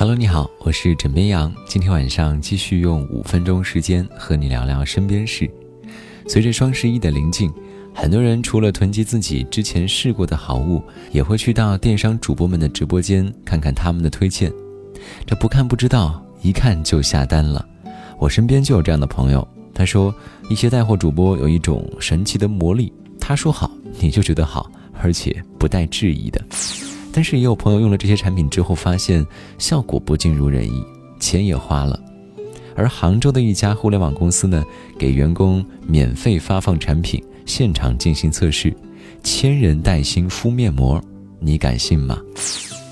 Hello，你好，我是枕边羊。今天晚上继续用五分钟时间和你聊聊身边事。随着双十一的临近，很多人除了囤积自己之前试过的好物，也会去到电商主播们的直播间看看他们的推荐。这不看不知道，一看就下单了。我身边就有这样的朋友，他说一些带货主播有一种神奇的魔力，他说好你就觉得好，而且不带质疑的。但是也有朋友用了这些产品之后，发现效果不尽如人意，钱也花了。而杭州的一家互联网公司呢，给员工免费发放产品，现场进行测试，千人带薪敷面膜，你敢信吗？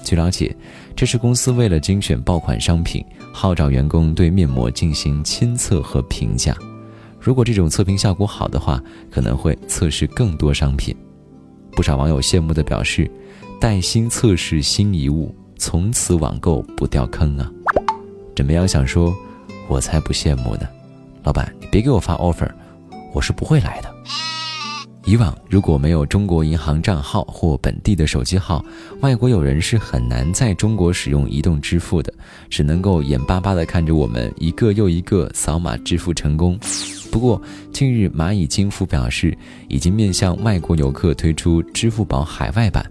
据了解，这是公司为了精选爆款商品，号召员工对面膜进行亲测和评价。如果这种测评效果好的话，可能会测试更多商品。不少网友羡慕地表示。带薪测试新遗物，从此网购不掉坑啊！枕边羊想说，我才不羡慕呢。老板，你别给我发 offer，我是不会来的。以往如果没有中国银行账号或本地的手机号，外国友人是很难在中国使用移动支付的，只能够眼巴巴地看着我们一个又一个扫码支付成功。不过近日蚂蚁金服表示，已经面向外国游客推出支付宝海外版。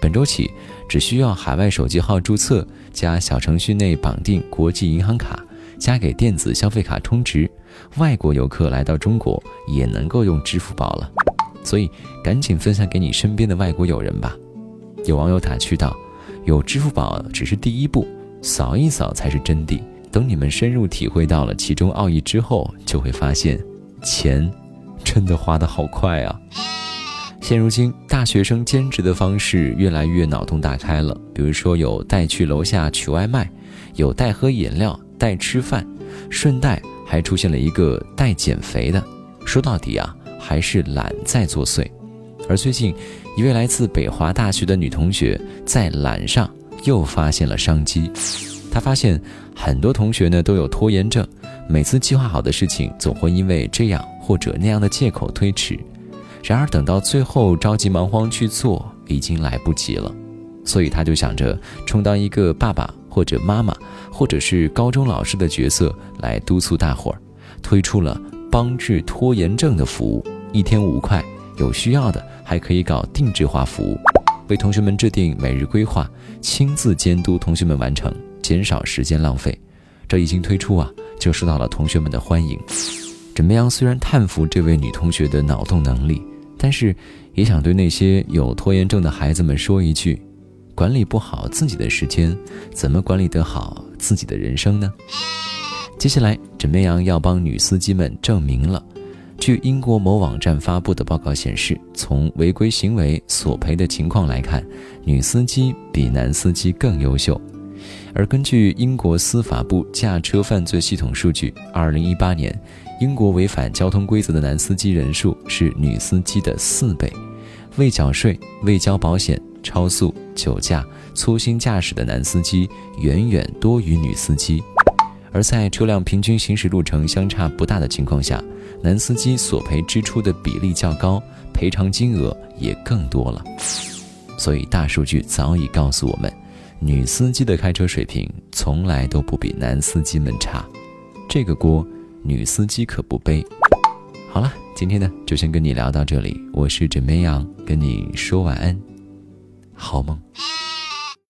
本周起，只需要海外手机号注册加小程序内绑定国际银行卡，加给电子消费卡充值，外国游客来到中国也能够用支付宝了。所以，赶紧分享给你身边的外国友人吧。有网友打趣道：“有支付宝只是第一步，扫一扫才是真谛。等你们深入体会到了其中奥义之后，就会发现，钱真的花得好快啊。”现如今，大学生兼职的方式越来越脑洞大开了。比如说，有带去楼下取外卖，有带喝饮料、带吃饭，顺带还出现了一个带减肥的。说到底啊，还是懒在作祟。而最近，一位来自北华大学的女同学在懒上又发现了商机。她发现很多同学呢都有拖延症，每次计划好的事情总会因为这样或者那样的借口推迟。然而等到最后着急忙慌去做，已经来不及了，所以他就想着充当一个爸爸或者妈妈，或者是高中老师的角色来督促大伙儿，推出了帮治拖延症的服务，一天五块，有需要的还可以搞定制化服务，为同学们制定每日规划，亲自监督同学们完成，减少时间浪费。这一经推出啊，就受到了同学们的欢迎。枕边羊虽然叹服这位女同学的脑洞能力。但是，也想对那些有拖延症的孩子们说一句：管理不好自己的时间，怎么管理得好自己的人生呢？接下来，枕边羊要帮女司机们证明了。据英国某网站发布的报告显示，从违规行为索赔的情况来看，女司机比男司机更优秀。而根据英国司法部驾车犯罪系统数据，二零一八年。英国违反交通规则的男司机人数是女司机的四倍，未缴税、未交保险、超速、酒驾、粗心驾驶的男司机远远多于女司机。而在车辆平均行驶路程相差不大的情况下，男司机索赔支出的比例较高，赔偿金额也更多了。所以大数据早已告诉我们，女司机的开车水平从来都不比男司机们差，这个锅。女司机可不背。好了，今天呢就先跟你聊到这里。我是枕边羊，跟你说晚安，好梦。